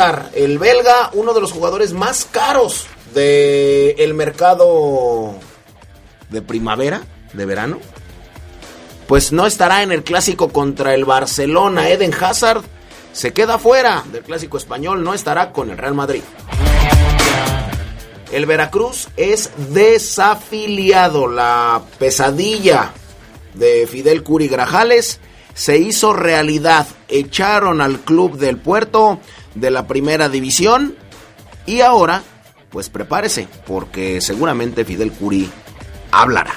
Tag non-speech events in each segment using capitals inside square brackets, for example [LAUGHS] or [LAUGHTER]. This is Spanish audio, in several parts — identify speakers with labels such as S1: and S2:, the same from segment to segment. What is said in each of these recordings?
S1: El belga, uno de los jugadores más caros del el mercado de primavera, de verano, pues no estará en el clásico contra el Barcelona. Eden Hazard se queda fuera del clásico español, no estará con el Real Madrid. El Veracruz es desafiliado. La pesadilla de Fidel Curi Grajales se hizo realidad. Echaron al club del puerto de la primera división y ahora, pues prepárese, porque seguramente Fidel Curi hablará.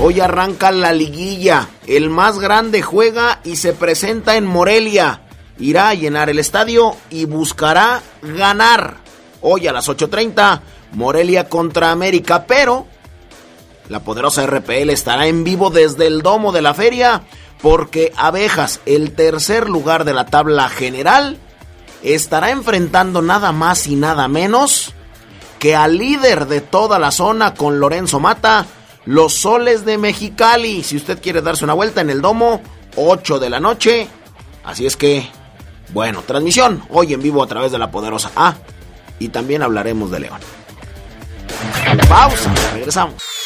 S1: Hoy arranca la liguilla. El más grande juega y se presenta en Morelia. Irá a llenar el estadio y buscará ganar. Hoy a las 8.30, Morelia contra América, pero la poderosa RPL estará en vivo desde el domo de la feria porque Abejas, el tercer lugar de la tabla general, estará enfrentando nada más y nada menos que al líder de toda la zona con Lorenzo Mata, los Soles de Mexicali. Si usted quiere darse una vuelta en el domo, 8 de la noche. Así es que, bueno, transmisión hoy en vivo a través de la poderosa A. y también hablaremos de León. Pausa, regresamos.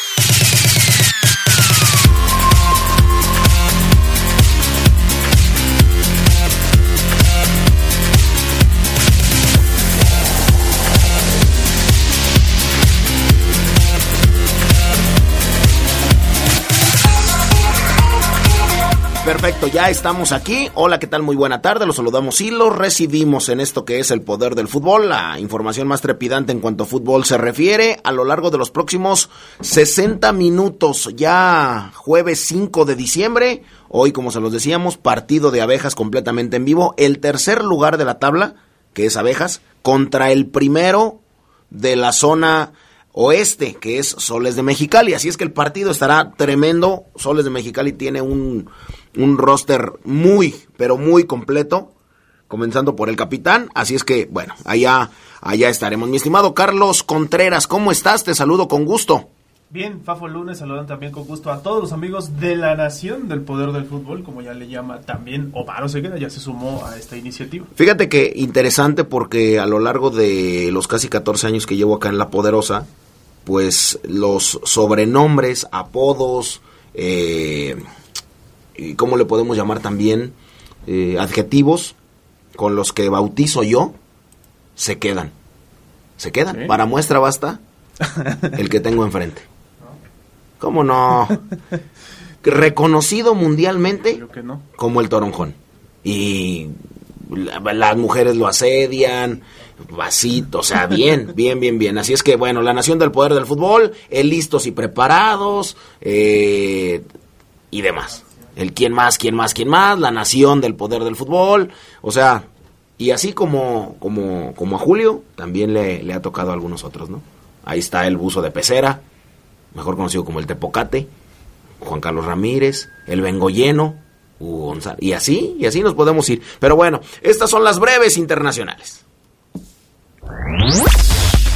S1: Perfecto, ya estamos aquí. Hola, ¿qué tal? Muy buena tarde. Los saludamos y los recibimos en esto que es el poder del fútbol, la información más trepidante en cuanto a fútbol se refiere a lo largo de los próximos 60 minutos. Ya jueves 5 de diciembre, hoy como se los decíamos, partido de abejas completamente en vivo. El tercer lugar de la tabla, que es abejas, contra el primero de la zona oeste, que es Soles de Mexicali. Así es que el partido estará tremendo. Soles de Mexicali tiene un, un roster muy, pero muy completo, comenzando por el capitán. Así es que, bueno, allá, allá estaremos. Mi estimado Carlos Contreras, ¿cómo estás? Te saludo con gusto.
S2: Bien, Fafo Lunes, saludan también con gusto a todos los amigos de la Nación del Poder del Fútbol, como ya le llama también Omar Oseguera, ya se sumó a esta iniciativa.
S1: Fíjate que interesante porque a lo largo de los casi 14 años que llevo acá en La Poderosa, pues los sobrenombres, apodos, eh, y ¿cómo le podemos llamar también? Eh, adjetivos con los que bautizo yo, se quedan. Se quedan.
S2: ¿Sí?
S1: Para muestra basta [LAUGHS] el que tengo enfrente. ¿Cómo no? Reconocido mundialmente
S2: Creo que no.
S1: como el toronjón. Y la- las mujeres lo asedian, vasito, o sea, [LAUGHS] bien, bien, bien, bien. Así es que, bueno, la nación del poder del fútbol, el listos y preparados, eh, y demás. El quién más, quién más, quién más, la nación del poder del fútbol, o sea, y así como, como, como a Julio, también le, ha tocado a algunos otros, ¿no? Ahí está el buzo de pecera, mejor conocido como el Tepocate, Juan Carlos Ramírez, el Vengoyeno, Hugo González, y así, y así nos podemos ir. Pero bueno, estas son las breves internacionales.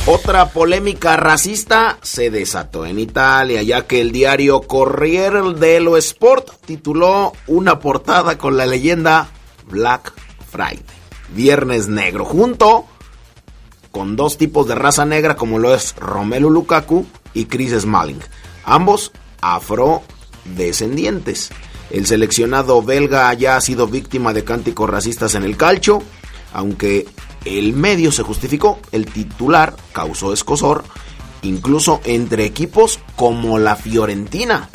S1: Otra polémica racista se desató en Italia, ya que el diario Corriere dello Sport tituló una portada con la leyenda Black Friday, Viernes Negro, junto con dos tipos de raza negra como lo es Romelu Lukaku y Chris Smalling, ambos afrodescendientes. El seleccionado belga ya ha sido víctima de cánticos racistas en el calcio, aunque el medio se justificó, el titular causó escosor, incluso entre equipos como la Fiorentina.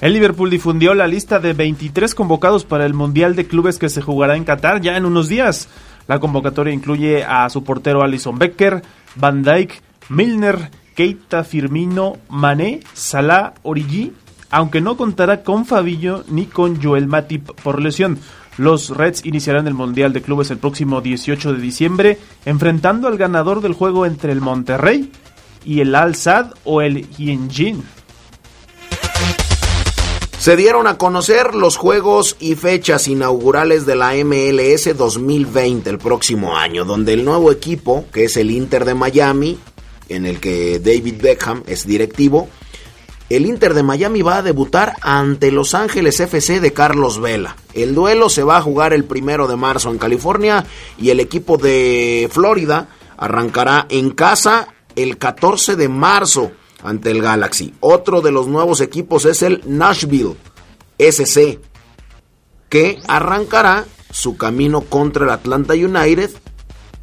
S2: El Liverpool difundió la lista de 23 convocados para el Mundial de Clubes que se jugará en Qatar ya en unos días. La convocatoria incluye a su portero Alison Becker, Van Dijk, Milner, Keita, Firmino, Mané, Salah, Origi, aunque no contará con Fabillo ni con Joel Matip por lesión. Los Reds iniciarán el Mundial de Clubes el próximo 18 de diciembre, enfrentando al ganador del juego entre el Monterrey y el Al Sad o el Hyunjin.
S1: Se dieron a conocer los juegos y fechas inaugurales de la MLS 2020 el próximo año, donde el nuevo equipo, que es el Inter de Miami, en el que David Beckham es directivo, el Inter de Miami va a debutar ante Los Ángeles FC de Carlos Vela. El duelo se va a jugar el primero de marzo en California y el equipo de Florida arrancará en casa el 14 de marzo ante el Galaxy. Otro de los nuevos equipos es el Nashville SC, que arrancará su camino contra el Atlanta United.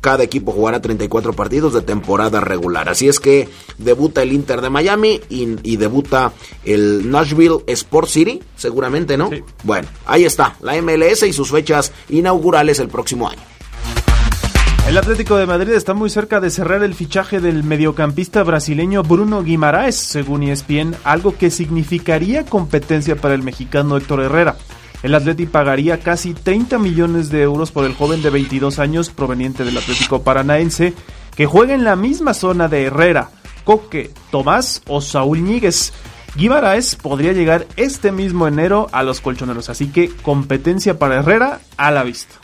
S1: Cada equipo jugará 34 partidos de temporada regular. Así es que debuta el Inter de Miami y, debuta el Nashville Sport City, seguramente, ¿no? Bueno, ahí está, la MLS y sus fechas inaugurales el próximo año.
S2: El Atlético de Madrid está muy cerca de cerrar el fichaje del mediocampista brasileño Bruno Guimaraes, según ESPN, algo que significaría competencia para el mexicano Héctor Herrera. El Atlético pagaría casi 30 millones de euros por el joven de 22 años proveniente del Atlético Paranaense, que juega en la misma zona de Herrera, Coque, Tomás o Saúl Ñíguez. Guimaraes podría llegar este mismo enero a los colchoneros, así que competencia para Herrera a la vista.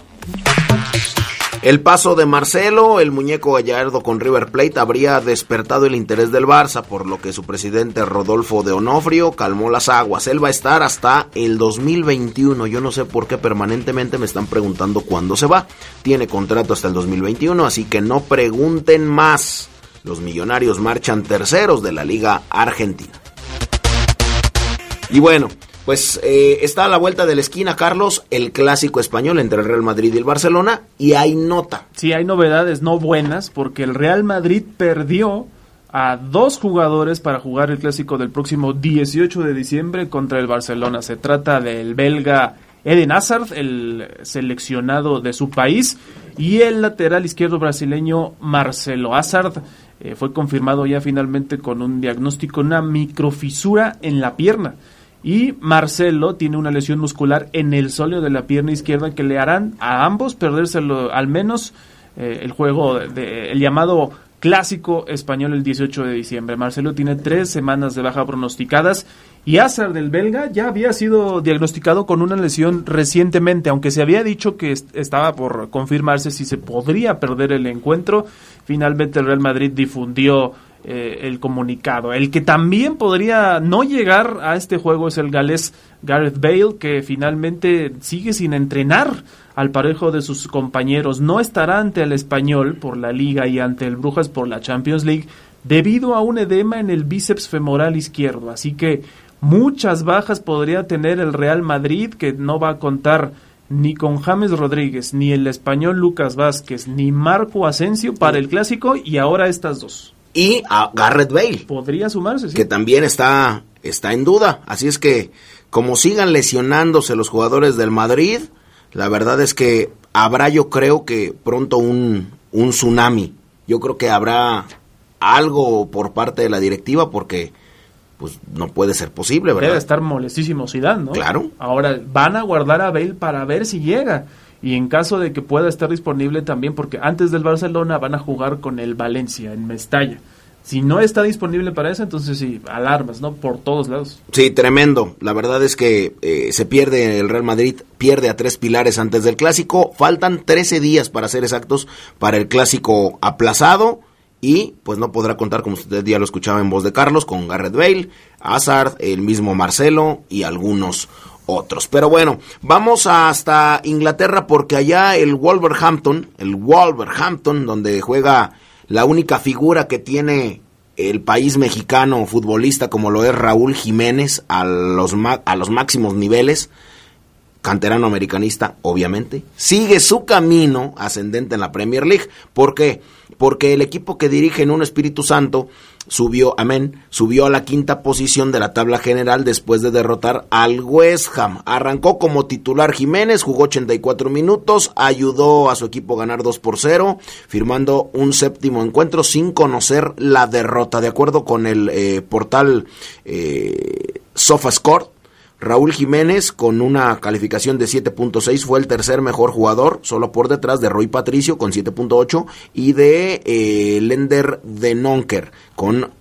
S1: El paso de Marcelo, el muñeco gallardo con River Plate, habría despertado el interés del Barça, por lo que su presidente Rodolfo de Onofrio calmó las aguas. Él va a estar hasta el 2021. Yo no sé por qué permanentemente me están preguntando cuándo se va. Tiene contrato hasta el 2021, así que no pregunten más. Los millonarios marchan terceros de la Liga Argentina. Y bueno, pues eh, está a la vuelta de la esquina, Carlos, el clásico español entre el Real Madrid y el Barcelona, y hay nota.
S2: Sí, hay novedades no buenas, porque el Real Madrid perdió a dos jugadores para jugar el clásico del próximo 18 de diciembre contra el Barcelona. Se trata del belga Eden Hazard, el seleccionado de su país, y el lateral izquierdo brasileño Marcelo Hazard. Eh, fue confirmado ya finalmente con un diagnóstico, una microfisura en la pierna y Marcelo tiene una lesión muscular en el sóleo de la pierna izquierda que le harán a ambos perdérselo al menos eh, el juego, de, el llamado clásico español el 18 de diciembre. Marcelo tiene tres semanas de baja pronosticadas y Azar del belga ya había sido diagnosticado con una lesión recientemente, aunque se había dicho que estaba por confirmarse si se podría perder el encuentro. Finalmente el Real Madrid difundió eh, el comunicado. El que también podría no llegar a este juego es el galés Gareth Bale, que finalmente sigue sin entrenar al parejo de sus compañeros. No estará ante el español por la liga y ante el Brujas por la Champions League debido a un edema en el bíceps femoral izquierdo. Así que muchas bajas podría tener el Real Madrid, que no va a contar ni con James Rodríguez, ni el español Lucas Vázquez, ni Marco Asensio para el clásico y ahora estas dos
S1: y a Garrett Bale.
S2: Podría sumarse,
S1: Que también está, está en duda. Así es que, como sigan lesionándose los jugadores del Madrid, la verdad es que habrá, yo creo que pronto un, un tsunami. Yo creo que habrá algo por parte de la directiva porque pues no puede ser posible, ¿verdad?
S2: Debe estar molestísimo Zidane, ¿no?
S1: Claro.
S2: Ahora van a guardar a Bale para ver si llega y en caso de que pueda estar disponible también, porque antes del Barcelona van a jugar con el Valencia en Mestalla. Si no está disponible para eso, entonces sí, alarmas, ¿no? Por todos lados.
S1: Sí, tremendo. La verdad es que eh, se pierde el Real Madrid, pierde a tres pilares antes del clásico. Faltan 13 días para ser exactos para el clásico aplazado. Y pues no podrá contar, como usted ya lo escuchaba en voz de Carlos, con Garrett Bale, Hazard, el mismo Marcelo y algunos otros. Pero bueno, vamos hasta Inglaterra porque allá el Wolverhampton, el Wolverhampton, donde juega la única figura que tiene el país mexicano futbolista como lo es Raúl Jiménez a los, a los máximos niveles, canterano americanista, obviamente, sigue su camino ascendente en la Premier League. ¿Por qué? Porque el equipo que dirige en un Espíritu Santo subió, amén, subió a la quinta posición de la tabla general después de derrotar al West Ham. Arrancó como titular Jiménez, jugó 84 minutos, ayudó a su equipo a ganar 2 por 0, firmando un séptimo encuentro sin conocer la derrota. De acuerdo con el eh, portal eh, SofaScore, Raúl Jiménez, con una calificación de 7.6, fue el tercer mejor jugador, solo por detrás de Roy Patricio con 7.8 y de eh, Lender de Nonker con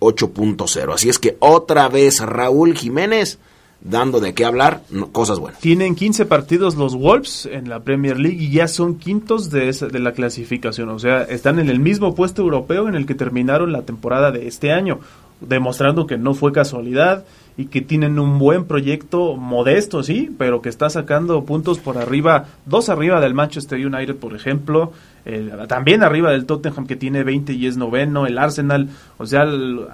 S1: 8.0. Así es que otra vez Raúl Jiménez dando de qué hablar, cosas buenas.
S2: Tienen 15 partidos los Wolves en la Premier League y ya son quintos de, de la clasificación. O sea, están en el mismo puesto europeo en el que terminaron la temporada de este año, demostrando que no fue casualidad y que tienen un buen proyecto modesto, sí, pero que está sacando puntos por arriba, dos arriba del Manchester United, por ejemplo, también arriba del Tottenham que tiene 20 y es noveno, el Arsenal, o sea,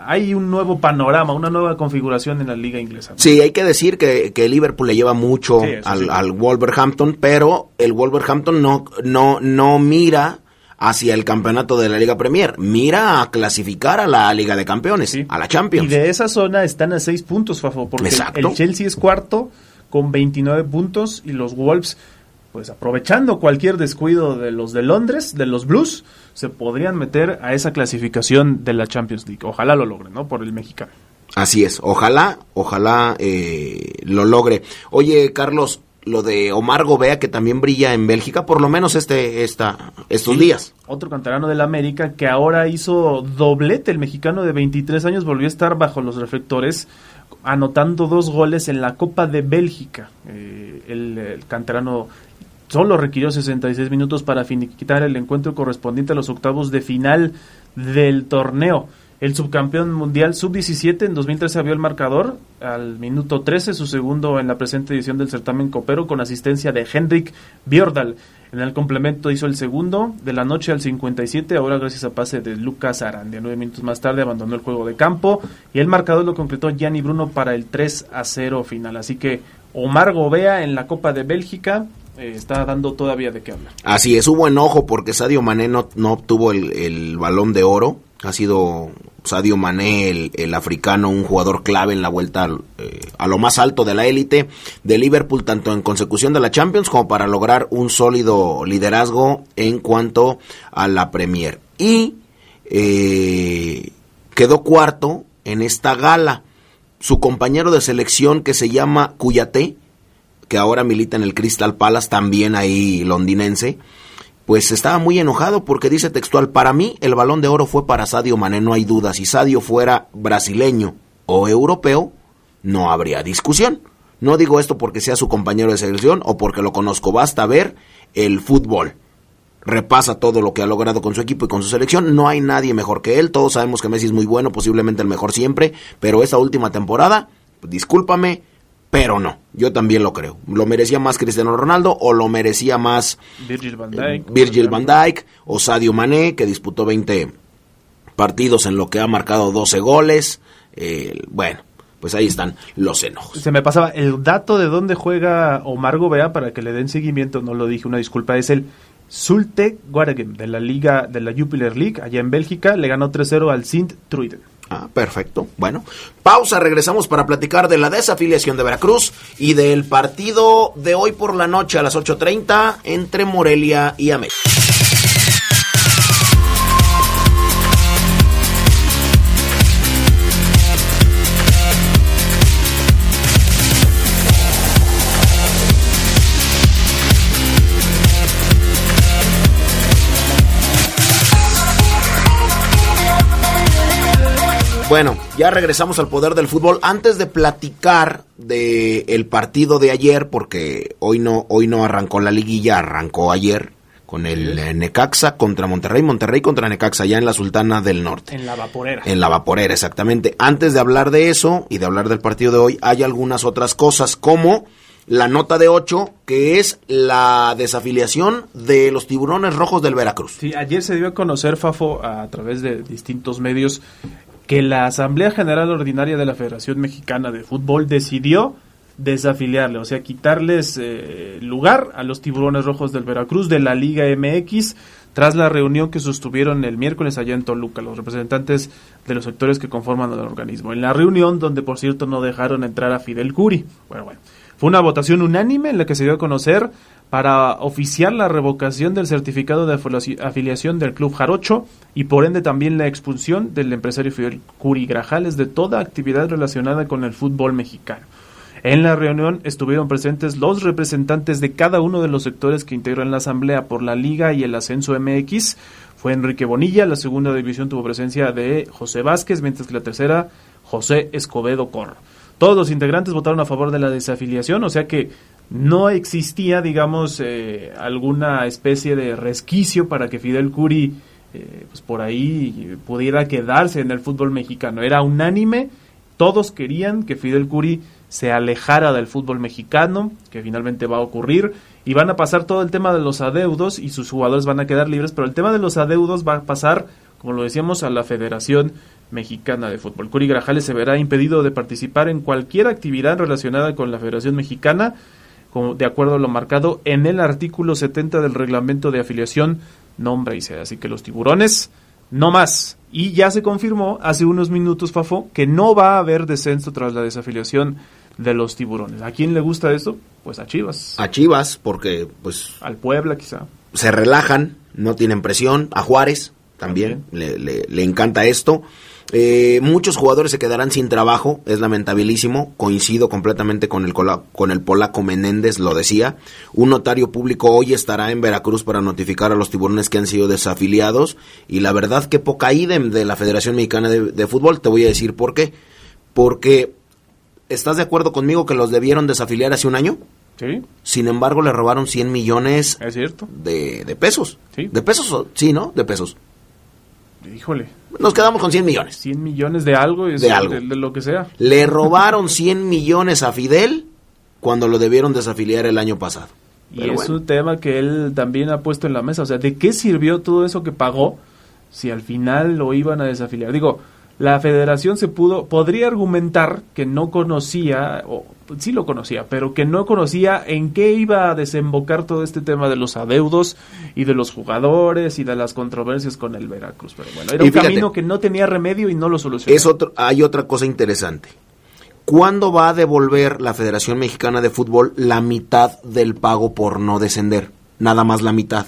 S2: hay un nuevo panorama, una nueva configuración en la liga inglesa.
S1: Sí, hay que decir que, que Liverpool le lleva mucho al, al Wolverhampton, pero el Wolverhampton no, no, no mira hacia el campeonato de la Liga Premier. Mira a clasificar a la Liga de Campeones, a la Champions.
S2: Y de esa zona están a seis puntos, Fafo, porque el Chelsea es cuarto con 29 puntos y los Wolves, pues aprovechando cualquier descuido de los de Londres, de los Blues, se podrían meter a esa clasificación de la Champions League. Ojalá lo logren, ¿no? Por el mexicano.
S1: Así es, ojalá, ojalá eh, lo logre. Oye, Carlos, lo de Omar Gobea, que también brilla en Bélgica, por lo menos este, esta, estos días.
S2: Otro canterano del América que ahora hizo doblete, el mexicano de 23 años volvió a estar bajo los reflectores, anotando dos goles en la Copa de Bélgica. Eh, el, el, canterano solo requirió 66 minutos para finiquitar el encuentro correspondiente a los octavos de final del torneo. El subcampeón mundial sub-17 en 2013 abrió el marcador al minuto 13, su segundo en la presente edición del certamen copero con asistencia de Henrik Bjordal. En el complemento hizo el segundo de la noche al 57, ahora gracias a pase de Lucas Arandia. Nueve minutos más tarde abandonó el juego de campo y el marcador lo concretó Gianni Bruno para el 3 a 0 final. Así que Omar Gobea en la Copa de Bélgica eh, está dando todavía de qué hablar.
S1: Así es, hubo enojo porque Sadio Mané no, obtuvo el, el balón de oro. Ha sido Sadio Mané, el, africano, un jugador clave en la vuelta eh, a lo más alto de la élite de Liverpool, tanto en consecución de la Champions como para lograr un sólido liderazgo en cuanto a la Premier. Y eh, quedó cuarto en esta gala. Su compañero de selección que se llama Cuyate, que ahora milita en el Crystal Palace, también ahí londinense, pues estaba muy enojado porque dice textual, para mí el balón de oro fue para Sadio Mané, no hay duda, si Sadio fuera brasileño o europeo, no habría discusión. No digo esto porque sea su compañero de selección o porque lo conozco, basta ver el fútbol. Repasa todo lo que ha logrado con su equipo y con su selección, no hay nadie mejor que él, todos sabemos que Messi es muy bueno, posiblemente el mejor siempre, pero esa última temporada, discúlpame, pero no, yo también lo creo. ¿Lo merecía más Cristiano Ronaldo o lo merecía más
S2: Virgil van Dijk,
S1: Virgil van Dijk o Sadio Mané, que disputó 20 partidos en lo que ha marcado 12 goles? Eh, bueno, pues ahí están los enojos.
S2: Se me pasaba el dato de dónde juega Omar Gobea para que le den seguimiento, no lo dije, una disculpa, es el Zulte Waregem de la liga de la Jupiler League allá en Bélgica, le ganó 3-0 al Sint Truiden.
S1: Ah, perfecto. Bueno, pausa, regresamos para platicar de la desafiliación de Veracruz y del partido de hoy por la noche a las 8.30 entre Morelia y América. Bueno, ya regresamos al poder del fútbol. Antes de platicar de el partido de ayer, porque hoy no, hoy no arrancó la liguilla, arrancó ayer con el Necaxa contra Monterrey, Monterrey contra Necaxa, ya en la Sultana del Norte.
S2: En la vaporera.
S1: En la vaporera, exactamente. Antes de hablar de eso y de hablar del partido de hoy, hay algunas otras cosas como la nota de 8, que es la desafiliación de los tiburones rojos del Veracruz.
S2: Sí, ayer se dio a conocer, Fafo, a través de distintos medios, que la Asamblea General Ordinaria de la Federación Mexicana de Fútbol decidió desafiliarle, o sea, quitarles eh, lugar a los tiburones rojos del Veracruz de la Liga MX tras la reunión que sostuvieron el miércoles allá en Toluca, los representantes de los sectores que conforman el organismo. En la reunión, donde por cierto no dejaron entrar a Fidel Curi. Bueno, bueno. Fue una votación unánime en la que se dio a conocer para oficiar la revocación del certificado de afiliación del Club Jarocho y por ende también la expulsión del empresario Fidel Curi Grajales de toda actividad relacionada con el fútbol mexicano. En la reunión estuvieron presentes los representantes de cada uno de los sectores que integran la Asamblea por la Liga y el Ascenso MX. Fue Enrique Bonilla, la segunda división tuvo presencia de José Vázquez, mientras que la tercera, José Escobedo Corro. Todos los integrantes votaron a favor de la desafiliación, o sea que no existía, digamos, eh, alguna especie de resquicio para que Fidel Curi, eh, pues por ahí pudiera quedarse en el fútbol mexicano. Era unánime, todos querían que Fidel Curi se alejara del fútbol mexicano, que finalmente va a ocurrir, y van a pasar todo el tema de los adeudos y sus jugadores van a quedar libres, pero el tema de los adeudos va a pasar, como lo decíamos, a la Federación Mexicana de Fútbol. Curi Grajales se verá impedido de participar en cualquier actividad relacionada con la Federación Mexicana, como de acuerdo a lo marcado en el artículo 70 del reglamento de afiliación, nombre y sede. Así que los tiburones, no más. Y ya se confirmó hace unos minutos, Fafo, que no va a haber descenso tras la desafiliación de los tiburones. ¿A quién le gusta esto? Pues a Chivas.
S1: A Chivas, porque pues...
S2: Al Puebla quizá.
S1: Se relajan, no tienen presión. A Juárez también, Le, le, encanta esto. Eh, muchos jugadores se quedarán sin trabajo, es lamentabilísimo, coincido completamente con el, con el polaco Menéndez, lo decía. Un notario público hoy estará en Veracruz para notificar a los tiburones que han sido desafiliados y la verdad que poca idem de la Federación Mexicana de, de Fútbol, te voy a decir por qué. Porque ¿Estás de acuerdo conmigo que los debieron desafiliar hace un año?
S2: Sí.
S1: Sin embargo, le robaron 100 millones
S2: ¿Es cierto?
S1: De, de pesos.
S2: Sí.
S1: De pesos, sí, ¿no? De pesos.
S2: Híjole.
S1: Nos quedamos con 100 millones.
S2: 100 millones de algo,
S1: de, algo.
S2: De, lo que sea.
S1: Le robaron 100 millones a Fidel cuando lo debieron desafiliar el año pasado.
S2: Y es un tema que él también ha puesto en la mesa. O sea, ¿de qué sirvió todo eso que pagó si al final lo iban a desafiliar? Digo, la federación se pudo, podría argumentar que no conocía, o sí lo conocía, pero que no conocía en qué iba a desembocar todo este tema de los adeudos y de los jugadores y de las controversias con el Veracruz. Pero bueno, era un camino que no tenía remedio y no lo solucionó.
S1: Es otro, hay otra cosa interesante. ¿Cuándo va a devolver la Federación Mexicana de Fútbol la mitad del pago por no descender? Nada más la mitad.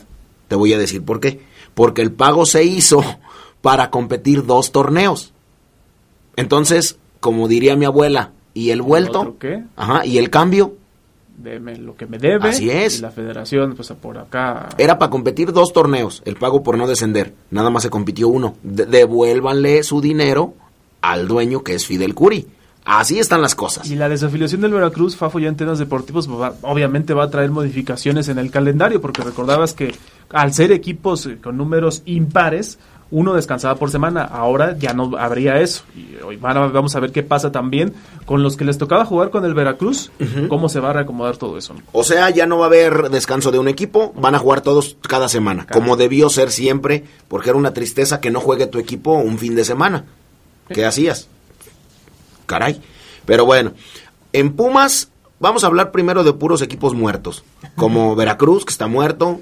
S1: Te voy a decir por qué. Porque el pago se hizo [LAUGHS] para competir dos torneos. Entonces, como diría mi abuela, ¿y el vuelto?
S2: qué?
S1: Ajá, ¿y el cambio?
S2: Deme lo que me debe.
S1: Así es.
S2: Y la federación, pues por acá.
S1: Era para competir dos torneos, el pago por no descender. Nada más se compitió uno. devuélvanle su dinero al dueño que es Fidel Curi. Así están las cosas.
S2: Y la desafiliación del Veracruz, Fafo, ya en temas deportivos, pues, obviamente va a traer modificaciones en el calendario, porque recordabas que al ser equipos eh, con números impares, uno descansaba por semana, ahora ya no habría eso. Y hoy vamos a ver qué pasa también con los que les tocaba jugar con el Veracruz, cómo se va a reacomodar todo eso.
S1: O sea, ya no va a haber descanso de un equipo, van a jugar todos cada semana, como debió ser siempre, porque era una tristeza que no juegue tu equipo un fin de semana. ¿Qué hacías? Caray. Pero bueno, en Pumas vamos a hablar primero de puros equipos muertos, como [LAUGHS] Veracruz, que está muerto,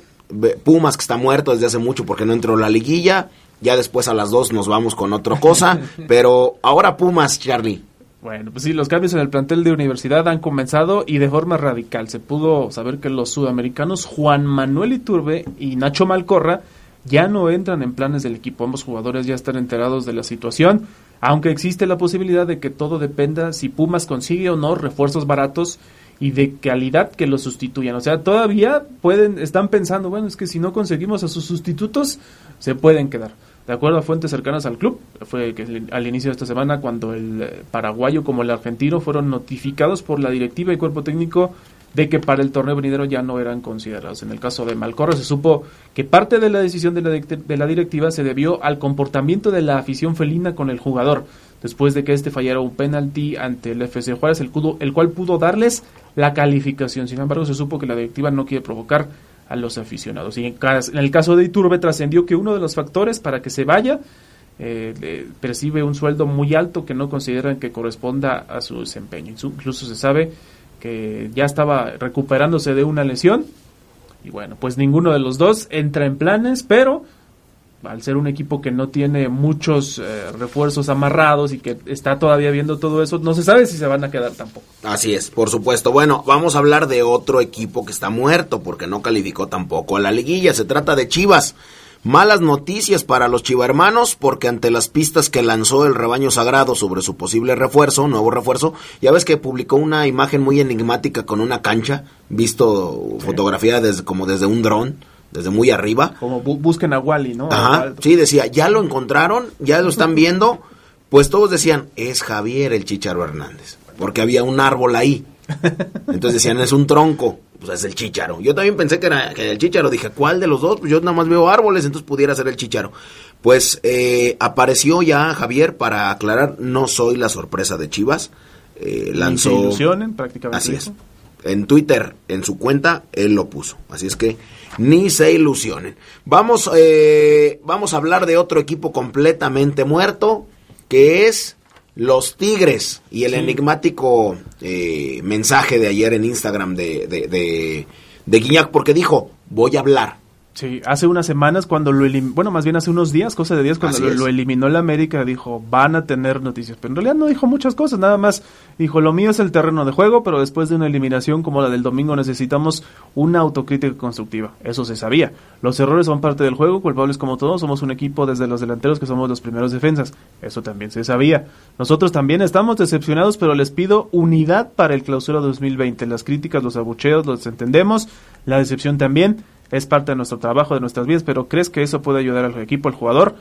S1: Pumas, que está muerto desde hace mucho porque no entró la liguilla, ya después a las dos nos vamos con otra cosa. [LAUGHS] pero ahora Pumas, Charlie.
S2: Bueno, pues sí, los cambios en el plantel de universidad han comenzado y de forma radical. Se pudo saber que los sudamericanos Juan Manuel Iturbe y Nacho Malcorra ya no entran en planes del equipo. Ambos jugadores ya están enterados de la situación, aunque existe la posibilidad de que todo dependa si Pumas consigue o no refuerzos baratos y de calidad que los sustituyan. O sea, todavía pueden, están pensando, bueno, es que si no conseguimos a sus sustitutos, se pueden quedar. De acuerdo a fuentes cercanas al club, fue que al inicio de esta semana cuando el eh, paraguayo como el argentino fueron notificados por la directiva y cuerpo técnico de que para el torneo venidero ya no eran considerados. En el caso de Malcorra se supo que parte de la decisión de la, de la directiva se debió al comportamiento de la afición felina con el jugador, después de que este fallara un penalti ante el FC Juárez, el, el cual pudo darles la calificación. Sin embargo, se supo que la directiva no quiere provocar a los aficionados. Y en, el caso de Iturbe trascendió que uno de los factores para que se vaya eh, percibe un sueldo muy alto que no consideran que corresponda a su desempeño. Incluso se sabe que ya estaba recuperándose de una lesión. Y bueno, pues ninguno de los dos entra en planes, pero al ser un equipo que no tiene muchos eh, refuerzos amarrados y que está todavía viendo todo eso, no se sabe si se van a quedar tampoco.
S1: Así es, por supuesto. Bueno, vamos a hablar de otro equipo que está muerto porque no calificó tampoco a la liguilla. Se trata de Chivas. Malas noticias para los chivarmanos porque ante las pistas que lanzó el rebaño sagrado sobre su posible refuerzo, nuevo refuerzo, ya ves que publicó una imagen muy enigmática con una cancha, visto fotografía desde, como desde un dron desde muy arriba.
S2: Como busquen a Wally, ¿no?
S1: Ajá, sí, decía, ya lo encontraron, ya lo están viendo. Pues todos decían, es Javier el Chicharo Hernández, porque había un árbol ahí. [LAUGHS] Entonces decían, es un tronco, pues es el Chicharo. Yo también pensé que era, el Chicharo, dije, ¿cuál de los dos? Pues yo nada más veo árboles, entonces pudiera ser el Chicharo. Pues eh, apareció ya Javier para aclarar, no soy la sorpresa de Chivas. Eh, lanzó...
S2: ilusionen, prácticamente.
S1: Así es. En Twitter, en su cuenta, él lo puso. Así es que ni se ilusionen. Vamos, eh, vamos a hablar de otro equipo completamente muerto, que es los Tigres. Y el enigmático eh, mensaje de ayer en Instagram de, de, de, de Guiñac, porque dijo, voy a hablar.
S2: Sí, hace unas semanas cuando lo eliminó, bueno, más bien hace unos días, cosa de días, cuando lo, eliminó la América, dijo, van a tener noticias. Pero en realidad no dijo muchas cosas, nada más dijo, lo mío es el terreno de juego, pero después de una eliminación como la del domingo necesitamos una autocrítica constructiva. Eso se sabía. Los errores son parte del juego, culpables como todos, somos un equipo desde los delanteros que somos los primeros defensas. Eso también se sabía. Nosotros también estamos decepcionados, pero les pido unidad para el clausura 2020. Las críticas, los abucheos, los entendemos, la decepción también es parte de nuestro trabajo, de nuestras vidas, pero ¿crees que eso puede ayudar al equipo, al jugador?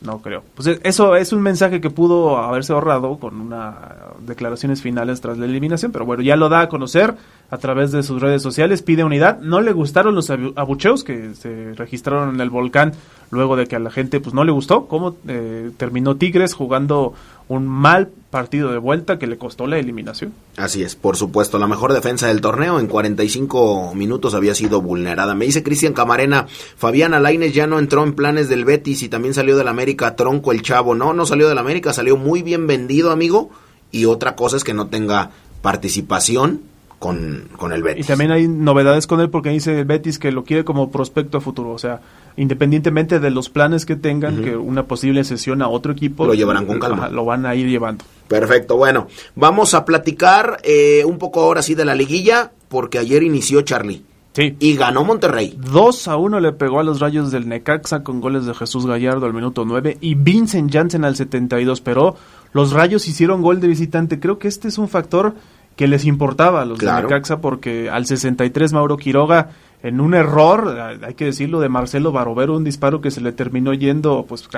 S2: No creo. Pues e, eso es un mensaje que pudo haberse ahorrado con unas declaraciones finales tras la eliminación, pero bueno, ya lo da a conocer a través de sus redes sociales, pide unidad. No le gustaron los abucheos que se registraron en el volcán luego de que a la gente pues no le gustó cómo eh, terminó Tigres jugando un mal partido de vuelta que le costó la eliminación.
S1: Así es, por supuesto, la mejor defensa del torneo en 45 minutos había sido vulnerada. Me dice Cristian Camarena, Fabián Alaines ya no entró en planes del Betis y también salió del América, tronco el chavo. No, no salió del América, salió muy bien vendido, amigo. Y otra cosa es que no tenga participación con, con el Betis.
S2: Y también hay novedades con él porque dice el Betis que lo quiere como prospecto a futuro. O sea, independientemente de los planes que tengan, que una posible sesión a otro equipo,
S1: lo llevarán con calma.
S2: lo van a ir llevando.
S1: Perfecto, bueno, vamos a platicar eh, un poco ahora sí de la liguilla, porque ayer inició Charlie.
S2: Sí.
S1: Y ganó Monterrey.
S2: 2 a 1 le pegó a los rayos del Necaxa con goles de Jesús Gallardo al minuto 9 y Vincent Janssen al 72, pero los rayos hicieron gol de visitante. Creo que este es un factor que les importaba a los de Necaxa porque al 63 Mauro Quiroga en un error, hay que decirlo, de Marcelo Barovero, un disparo que se le terminó yendo, pues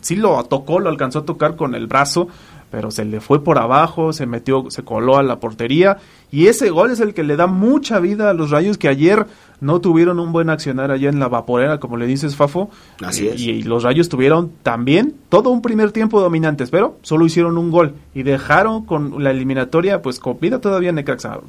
S2: sí lo tocó, lo alcanzó a tocar con el brazo, pero se le fue por abajo, se metió, se coló a la portería y ese gol es el que le da mucha vida a los Rayos que ayer no tuvieron un buen accionar allá en la vaporera, como le dices Fafo.
S1: Así es.
S2: Y, los Rayos tuvieron también todo un primer tiempo dominantes, pero solo hicieron un gol y dejaron con la eliminatoria pues con vida todavía Necaxa.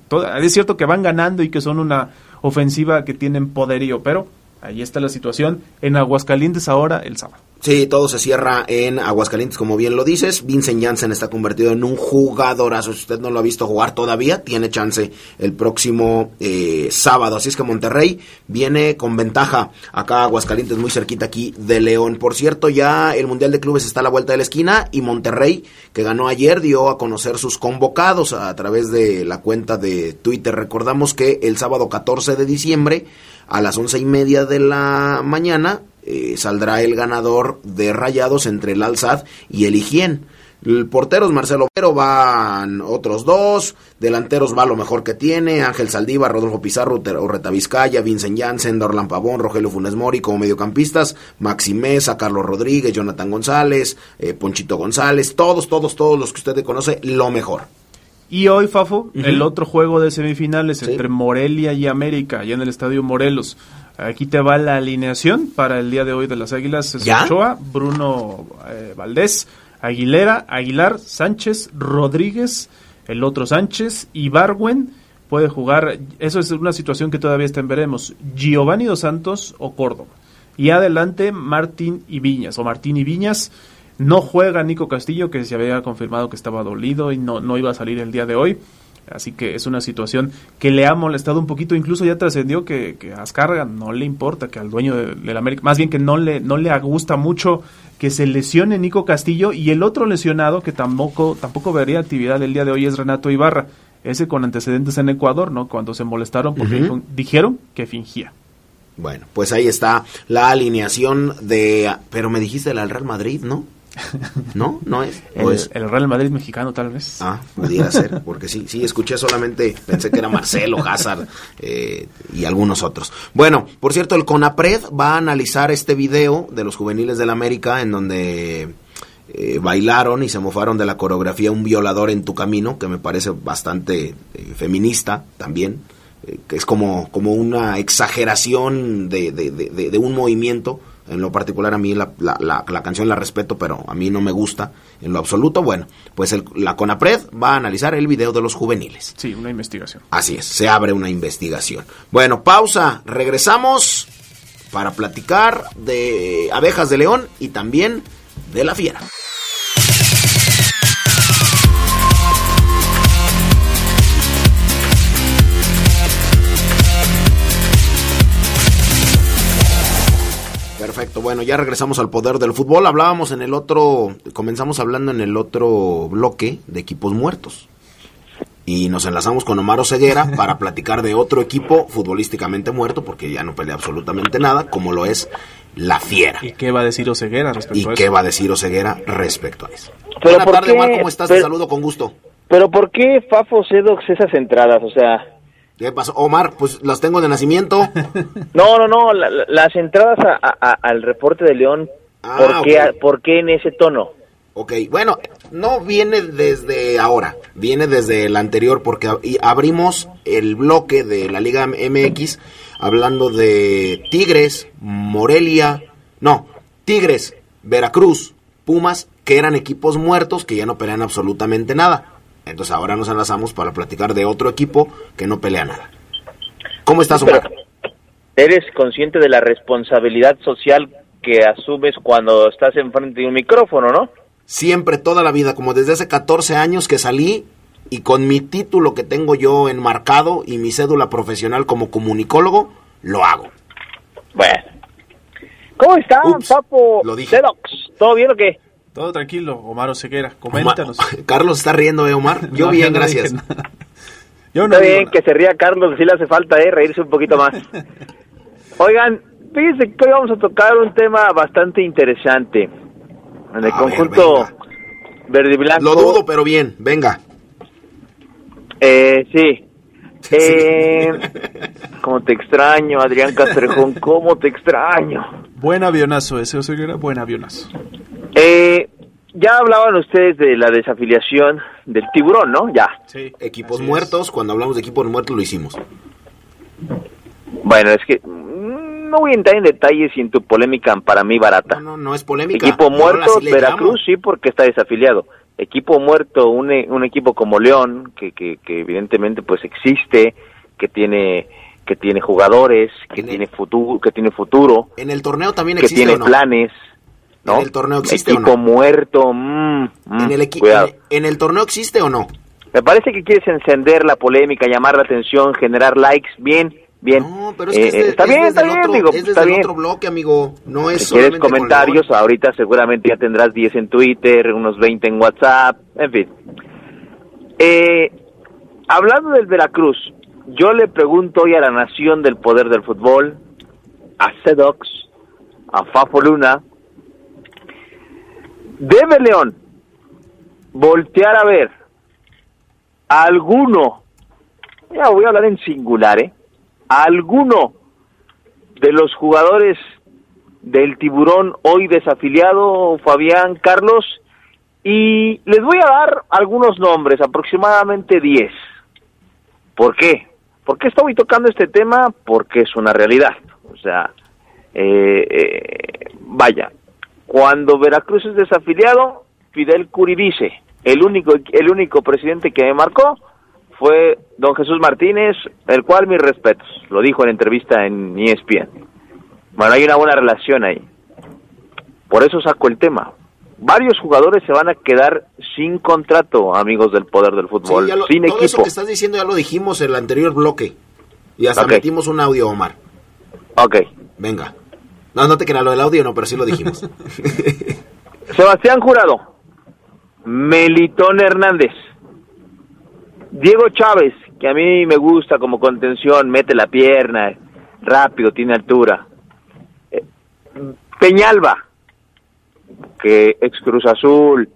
S2: es cierto que van ganando y que son una ofensiva que tienen poderío, pero ahí está la situación en Aguascalientes ahora el sábado.
S1: Sí, todo se cierra en Aguascalientes, como bien lo dices. Vincent Janssen está convertido en un jugadorazo. Si usted no lo ha visto jugar todavía, tiene chance el próximo eh, sábado. Así es que Monterrey viene con ventaja acá Aguascalientes, muy cerquita aquí de León. Por cierto, ya el Mundial de Clubes está a la vuelta de la esquina y Monterrey, que ganó ayer, dio a conocer sus convocados a través de la cuenta de Twitter. Recordamos que el sábado 14 de diciembre a las once y media de la mañana eh, saldrá el ganador de rayados entre el Alzad y el Higién. El portero es Marcelo Pero, van otros dos, delanteros va lo mejor que tiene, Ángel Saldívar, Rodolfo Pizarro, Urreta Vizcaya, Vincent Janssen, Dorlan Pavón, Rogelio Funes Mori como mediocampistas, Maxi Mesa, Carlos Rodríguez, Jonathan González, eh, Ponchito González, todos, todos, todos los que usted conoce, lo mejor.
S2: Y hoy, Fafo, el otro juego de semifinales entre Morelia y América, allá en el Estadio Morelos. Aquí te va la alineación para el día de hoy de las Águilas. Es Ochoa, Bruno eh, Valdés, Aguilera, Aguilar, Sánchez, Rodríguez, el otro Sánchez, y Barwen puede jugar. Eso es una situación que todavía está en veremos. Giovanni Dos Santos o Córdoba. Y adelante Martín y Viñas, o Martín y Viñas. No juega Nico Castillo, que se había confirmado que estaba dolido y no, no iba a salir el día de hoy. Así que es una situación que le ha molestado un poquito, incluso ya trascendió que, que, a Azcárraga no le importa, que al dueño del América, más bien que no le, no le gusta mucho que se lesione Nico Castillo y el otro lesionado que tampoco, tampoco vería actividad el día de hoy es Renato Ibarra, ese con antecedentes en Ecuador, ¿no? Cuando se molestaron porque dijeron que fingía.
S1: Bueno, pues ahí está la alineación de... Pero me dijiste el Real Madrid, ¿no? [LAUGHS] ¿No? ¿No es?
S2: El, Real Madrid mexicano, tal vez.
S1: Ah, pudiera ser, porque sí, sí, escuché solamente, pensé que era Marcelo, Hazard eh, y algunos otros. Bueno, por cierto, el CONAPRED va a analizar este video de los juveniles del América en donde eh, bailaron y se mofaron de la coreografía Un violador en tu camino, que me parece bastante eh, feminista también, que es como, como una exageración de, de, de un movimiento en lo particular a mí la, la, la, canción la respeto, pero a mí no me gusta en lo absoluto. Bueno, pues el, la CONAPRED va a analizar el video de los juveniles.
S2: Sí, una investigación.
S1: Así es, se abre una investigación. Bueno, pausa, regresamos para platicar de abejas de león y también de la fiera. Perfecto, bueno, ya regresamos al poder del fútbol. Hablábamos en el otro, comenzamos hablando en el otro bloque de equipos muertos. Y nos enlazamos con Omar Ceguera [LAUGHS] para platicar de otro equipo futbolísticamente muerto, porque ya no pelea absolutamente nada, como lo es la Fiera.
S2: ¿Y qué va a decir Oseguera respecto
S1: ¿Y
S2: a eso?
S1: qué va a decir Oseguera respecto a eso? Buenas tardes, Omar, ¿cómo estás? Te saludo con gusto.
S3: Pero ¿por qué Fafo Sedox esas entradas? O sea,
S1: ¿Qué pasó? Omar, pues las tengo de nacimiento. [LAUGHS]
S3: no, no, no, las entradas al reporte de León, ah, ¿por, qué, en ese tono?
S1: Ok, bueno, no viene desde ahora, viene desde el anterior porque abrimos el bloque de la Liga MX hablando de Tigres, Morelia, no, Tigres, Veracruz, Pumas, que eran equipos muertos que ya no pelean absolutamente nada. Entonces ahora nos enlazamos para platicar de otro equipo que no pelea nada. ¿Cómo estás, Omar?
S3: Eres consciente de la responsabilidad social que asumes cuando estás enfrente de un micrófono, ¿no?
S1: Siempre, toda la vida, como desde hace 14 años que salí y con mi título que tengo yo enmarcado y mi cédula profesional como comunicólogo, lo hago.
S3: Bueno. ¿Cómo estás, Papo?
S1: Lo dije.
S3: ¿Todo bien o qué?
S2: Todo tranquilo, Omar Oseguera, coméntanos. [LAUGHS]
S1: Carlos está riendo, ¿eh, Omar? Yo bien, gracias.
S3: yo no está [LAUGHS] bien que se ría Carlos, si le hace falta, ¿eh? Reírse un poquito más. [LAUGHS] Oigan, fíjense que hoy vamos a tocar un tema bastante interesante. En el conjunto verde y blanco.
S1: Lo dudo, pero bien, venga.
S3: Eh, sí. Eh, cómo te extraño, Adrián Castrejón, cómo te extraño.
S2: Buen avionazo ese, Oseguera, buen avionazo.
S3: Eh, ya hablaban ustedes de la desafiliación del tiburón, ¿no? Ya.
S1: Sí. Equipos muertos, cuando hablamos de equipos muertos lo hicimos.
S3: Bueno, es que mm, no voy a entrar en detalles y en tu polémica para mí barata.
S1: No, no, no es polémica.
S3: Equipo muerto, Veracruz sí porque está desafiliado. Equipo muerto, un, e, un equipo como León, que, que, que evidentemente pues existe, que tiene que tiene jugadores, que tiene futuro, que tiene futuro.
S1: En el torneo también existe.
S3: Que tiene planes. ¿no?
S1: ¿En el torneo existe
S3: equipo
S1: o no?
S3: muerto. Mm,
S1: mm, ¿En, el en, el torneo existe o no?
S3: Me parece que quieres encender la polémica, llamar la atención, generar likes. Bien, bien.
S1: No, pero es que eh,
S3: está bien, está bien,
S1: otro,
S3: digo,
S1: es
S3: está bien.
S1: otro bloque, amigo. No es
S3: si quieres comentarios, ahorita seguramente ya tendrás 10 en Twitter, unos 20 en WhatsApp, en fin. Eh, hablando del Veracruz, yo le pregunto hoy a la nación del poder del fútbol, a Sedox, a Fafo Luna, ¿Debe León voltear a ver a alguno, ya voy a hablar en singular, ¿eh? A alguno de los jugadores del tiburón hoy desafiliado, Fabián Carlos, y les voy a dar algunos nombres, aproximadamente 10. ¿Por qué? ¿Por qué estoy tocando este tema? Porque es una realidad. O sea, eh, eh, vaya, cuando Veracruz es desafiliado, Fidel Curi dice, el único, el único presidente que me marcó fue don Jesús Martínez, el cual mis respetos, lo dijo en entrevista en ESPN. Bueno, hay una buena relación ahí. Por eso saco el tema. varios jugadores se van a quedar sin contrato, amigos del poder del fútbol, sin
S1: todo
S3: equipo.
S1: eso que estás diciendo ya lo dijimos en el anterior bloque. Y hasta metimos un audio, Omar.
S3: Ok.
S1: Venga. No, no te creas lo del audio, no, pero sí lo dijimos. [LAUGHS]
S3: Sebastián Jurado, Melitón Hernández, Diego Chávez, que a mí me gusta como contención, mete la pierna, rápido, tiene altura. Eh, Peñalba, que ex Cruz Azul,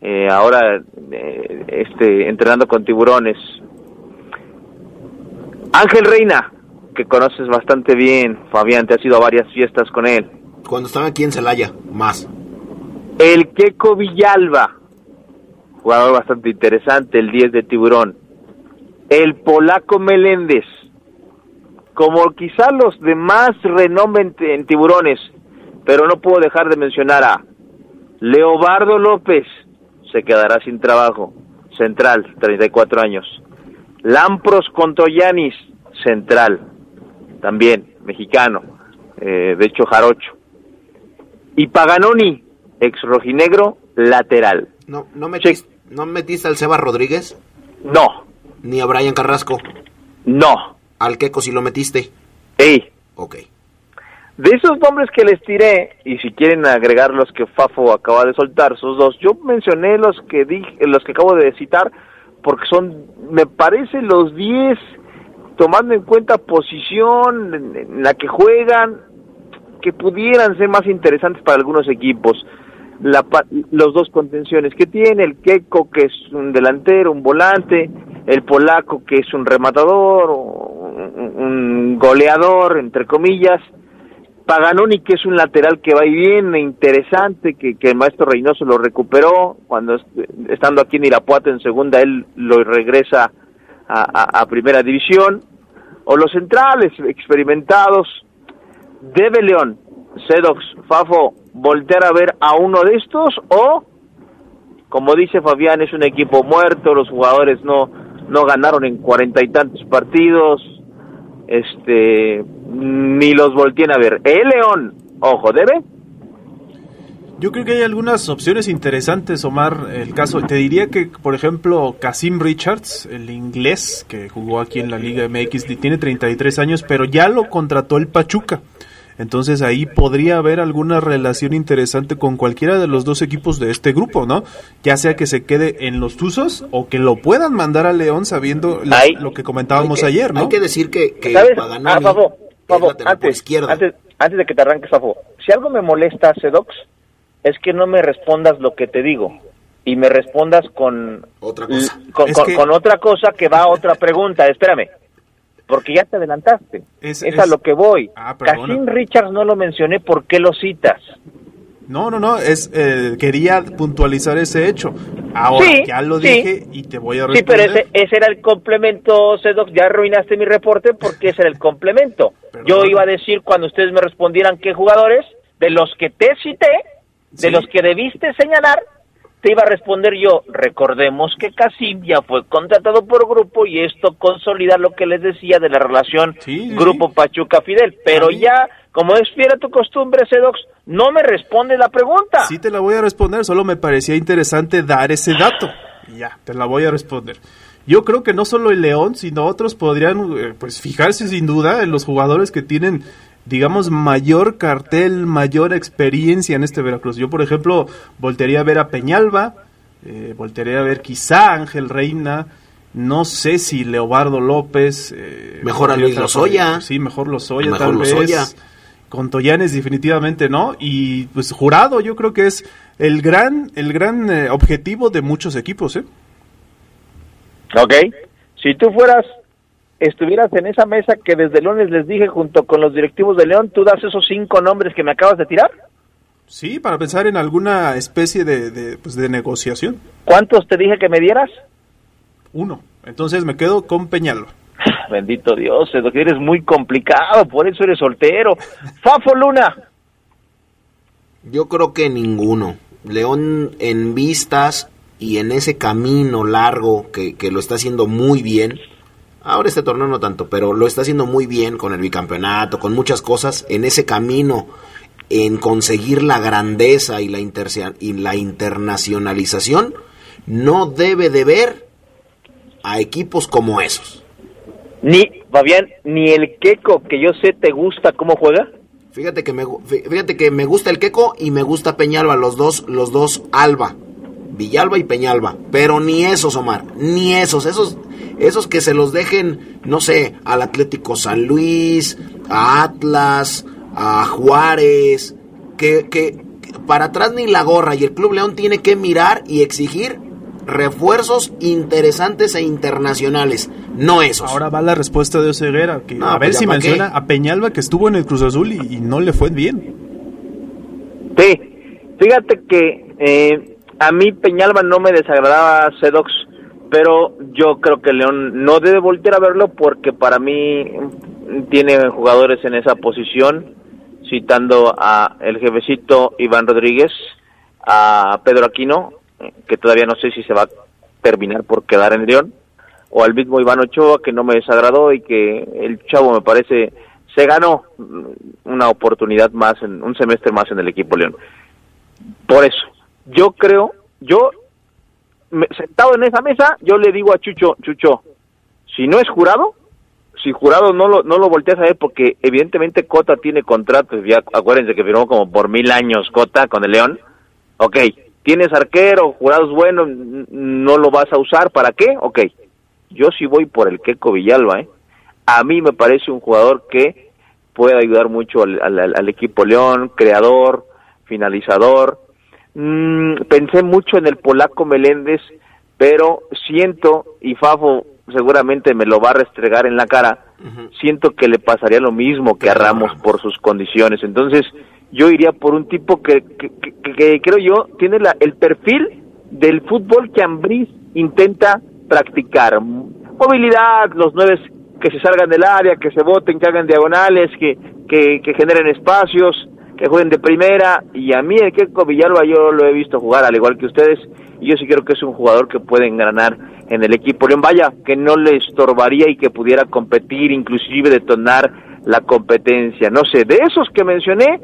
S3: eh, ahora eh, este entrenando con tiburones. Ángel Reina, que conoces bastante bien, Fabián, te has ido a varias fiestas con él.
S1: Cuando estaba aquí en Celaya, más.
S3: El Queco Villalba, jugador bastante interesante, el 10 de Tiburón. El Polaco Meléndez, como quizá los de más en Tiburones, pero no puedo dejar de mencionar a Leobardo López, se quedará sin trabajo, central, 34 años. Lampros Contoyanis, central, también mexicano, eh, de hecho jarocho. Y Paganoni, ex rojinegro, lateral.
S1: No, no metiste, ¿no metiste al Seba Rodríguez,
S3: No,
S1: ni a Brian Carrasco.
S3: no.
S1: Al Queco si lo metiste.
S3: Ey,
S1: Ok.
S3: de esos nombres que les tiré, y si quieren agregar los que Fafo acaba de soltar, esos dos, yo mencioné los que dije, los que acabo de citar, porque son, me parece, los 10, tomando en cuenta posición en la que juegan, que pudieran ser más interesantes para algunos equipos. La, los dos contenciones que tiene, el Keiko que es un delantero, un volante, el polaco que es un rematador, un, goleador, entre comillas, Paganoni que es un lateral que va y viene, interesante, que, que el maestro Reynoso lo recuperó, cuando est- estando aquí en Irapuato en segunda, él lo regresa a primera división, o los centrales experimentados, debe León, Sedox, Fafo, voltear a ver a uno de estos o, como dice Fabián, es un equipo muerto, los jugadores no, no ganaron en cuarenta y tantos partidos, este, ni los volteen a ver. El León, ojo, debe.
S2: Yo creo que hay algunas opciones interesantes, Omar. El caso, te diría que, por ejemplo, Casim Richards, el inglés que jugó aquí en la Liga MX, tiene 33 años, pero ya lo contrató el Pachuca. Entonces ahí podría haber alguna relación interesante con cualquiera de los dos equipos de este grupo, ¿no? Ya sea que se quede en los Tuzos o que lo puedan mandar a León sabiendo la- lo que comentábamos
S1: que-
S2: ayer, ¿no?
S1: Hay que decir que, que
S3: ¿Sabes?
S1: Paganoni
S3: Ah, Fafo,
S1: es
S3: Fafo, antes,
S1: izquierda.
S3: antes, antes de que te arranques, Fafo, si algo me molesta, Sedox, es que no me respondas lo que te digo y me respondas con
S1: Otra cosa.
S3: con,
S2: Es
S3: con-
S2: que-
S3: con otra cosa que va a otra pregunta. Espérame, porque ya te adelantaste.
S2: Es-
S3: Es, a lo que voy.
S2: Ah,
S3: Richards no lo mencioné, ¿por qué lo citas?
S2: No, no, no, es eh, quería puntualizar ese hecho. Ahora
S3: Sí,
S2: ya lo
S3: sí.
S2: dije y te voy a
S3: Sí, pero
S2: responder.
S3: ese, ese era el complemento, Sedox. Ya arruinaste mi reporte porque ese era el complemento. Yo iba a decir cuando ustedes me respondieran qué jugadores, de los que te cité, de
S2: Sí.
S3: los que debiste señalar, te iba a responder yo. Recordemos que Casim ya fue contratado por grupo y esto consolida lo que les decía de la relación
S2: Sí, sí,
S3: Grupo
S2: sí.
S3: Pachuca Fidel. Pero ya, como es fiel a tu costumbre, Sedox, no me responde la pregunta.
S2: Sí te la voy a responder, solo me parecía interesante dar ese dato. Ya, te la voy a responder. Yo creo que no solo el León, sino otros podrían eh, pues fijarse sin duda en los jugadores que tienen digamos mayor cartel, mayor experiencia en este Veracruz. Yo por ejemplo voltearía a ver a Peñalba, eh, voltearía a ver quizá a Ángel Reina, no sé si Leobardo López, eh,
S1: Mejor a Luis Lozoya.
S2: Sí, mejor Lozoya
S1: Mejor
S2: tal
S1: Lozoya.
S2: vez. Con Toyanes definitivamente no y pues jurado yo creo que es el gran el gran eh, objetivo de muchos equipos, ¿eh?
S3: ¿Ok? Si tú fueras, estuvieras en esa mesa que desde el lunes les dije junto con los directivos de León, ¿tú das esos cinco nombres que me acabas de tirar?
S2: Sí, para pensar en alguna especie de, de, pues, de negociación.
S3: ¿Cuántos te dije que me dieras?
S2: Uno. Entonces me quedo con Peñalba. [SIGHS]
S3: Bendito Dios, es lo que eres muy complicado, por eso eres soltero. [LAUGHS] Fafo Luna,
S1: Yo creo que ninguno. León en vistas y en ese camino largo que, que lo está haciendo muy bien. Ahora este torneo no tanto, pero lo está haciendo muy bien con el bicampeonato, con muchas cosas. En ese camino en conseguir la grandeza y la, y la internacionalización, no debe de ver a equipos como esos.
S3: Ni, Fabián, ni el Queco, que yo sé te gusta cómo juega.
S1: Fíjate que me, fíjate que me gusta el Queco y me gusta Peñalba, los dos, los dos Alba. Villalba y Peñalba. Pero ni esos, Omar, ni esos, esos, esos que se los dejen, no sé, al Atlético San Luis, a Atlas, a Juárez, que, que para atrás ni la gorra y el Club León tiene que mirar y exigir refuerzos interesantes e internacionales, no esos.
S2: Ahora va la respuesta de Oseguera, que a ver pues si menciona a Peñalba que estuvo en el Cruz Azul y, no le fue bien.
S3: Sí, fíjate que eh, a mí Peñalba no me desagradaba Sedox, pero yo creo que León no debe volver a verlo porque para mí tiene jugadores en esa posición, citando a el jefecito Iván Rodríguez, a Pedro Aquino, que todavía no sé si se va a terminar por quedar en León, o al mismo Iván Ochoa, que no me desagradó y que el chavo me parece se ganó una oportunidad más, en, un semestre más en el equipo León. Por eso, yo creo, yo sentado en esa mesa, yo le digo a Chucho, Chucho, si no es jurado, si jurado no lo, no lo volteas a ver porque evidentemente Cota tiene contratos, ya acuérdense que firmó como por mil años Cota con el León, ok, tienes arquero, jurados buenos, no lo vas a usar, ¿para qué? Ok, yo sí voy por el Queco Villalba, ¿eh? A mí me parece un jugador que puede ayudar mucho al, equipo León, creador, finalizador. Mm, pensé mucho en el polaco Meléndez, pero siento, y Fafo seguramente me lo va a restregar en la cara, siento que le pasaría lo mismo que a Ramos por sus condiciones. Entonces, yo iría por un tipo que, que, creo yo tiene la, el perfil del fútbol que Ambriz intenta practicar. Movilidad, los nueve que se salgan del área, que se voten, que hagan diagonales, que, que, que generen espacios, que jueguen de primera. Y a mí el Keiko Villalba yo lo he visto jugar al igual que ustedes. Y yo sí creo que es un jugador que puede ganar en el equipo León. Vaya, que no le estorbaría y que pudiera competir, inclusive detonar la competencia. No sé, de esos que mencioné,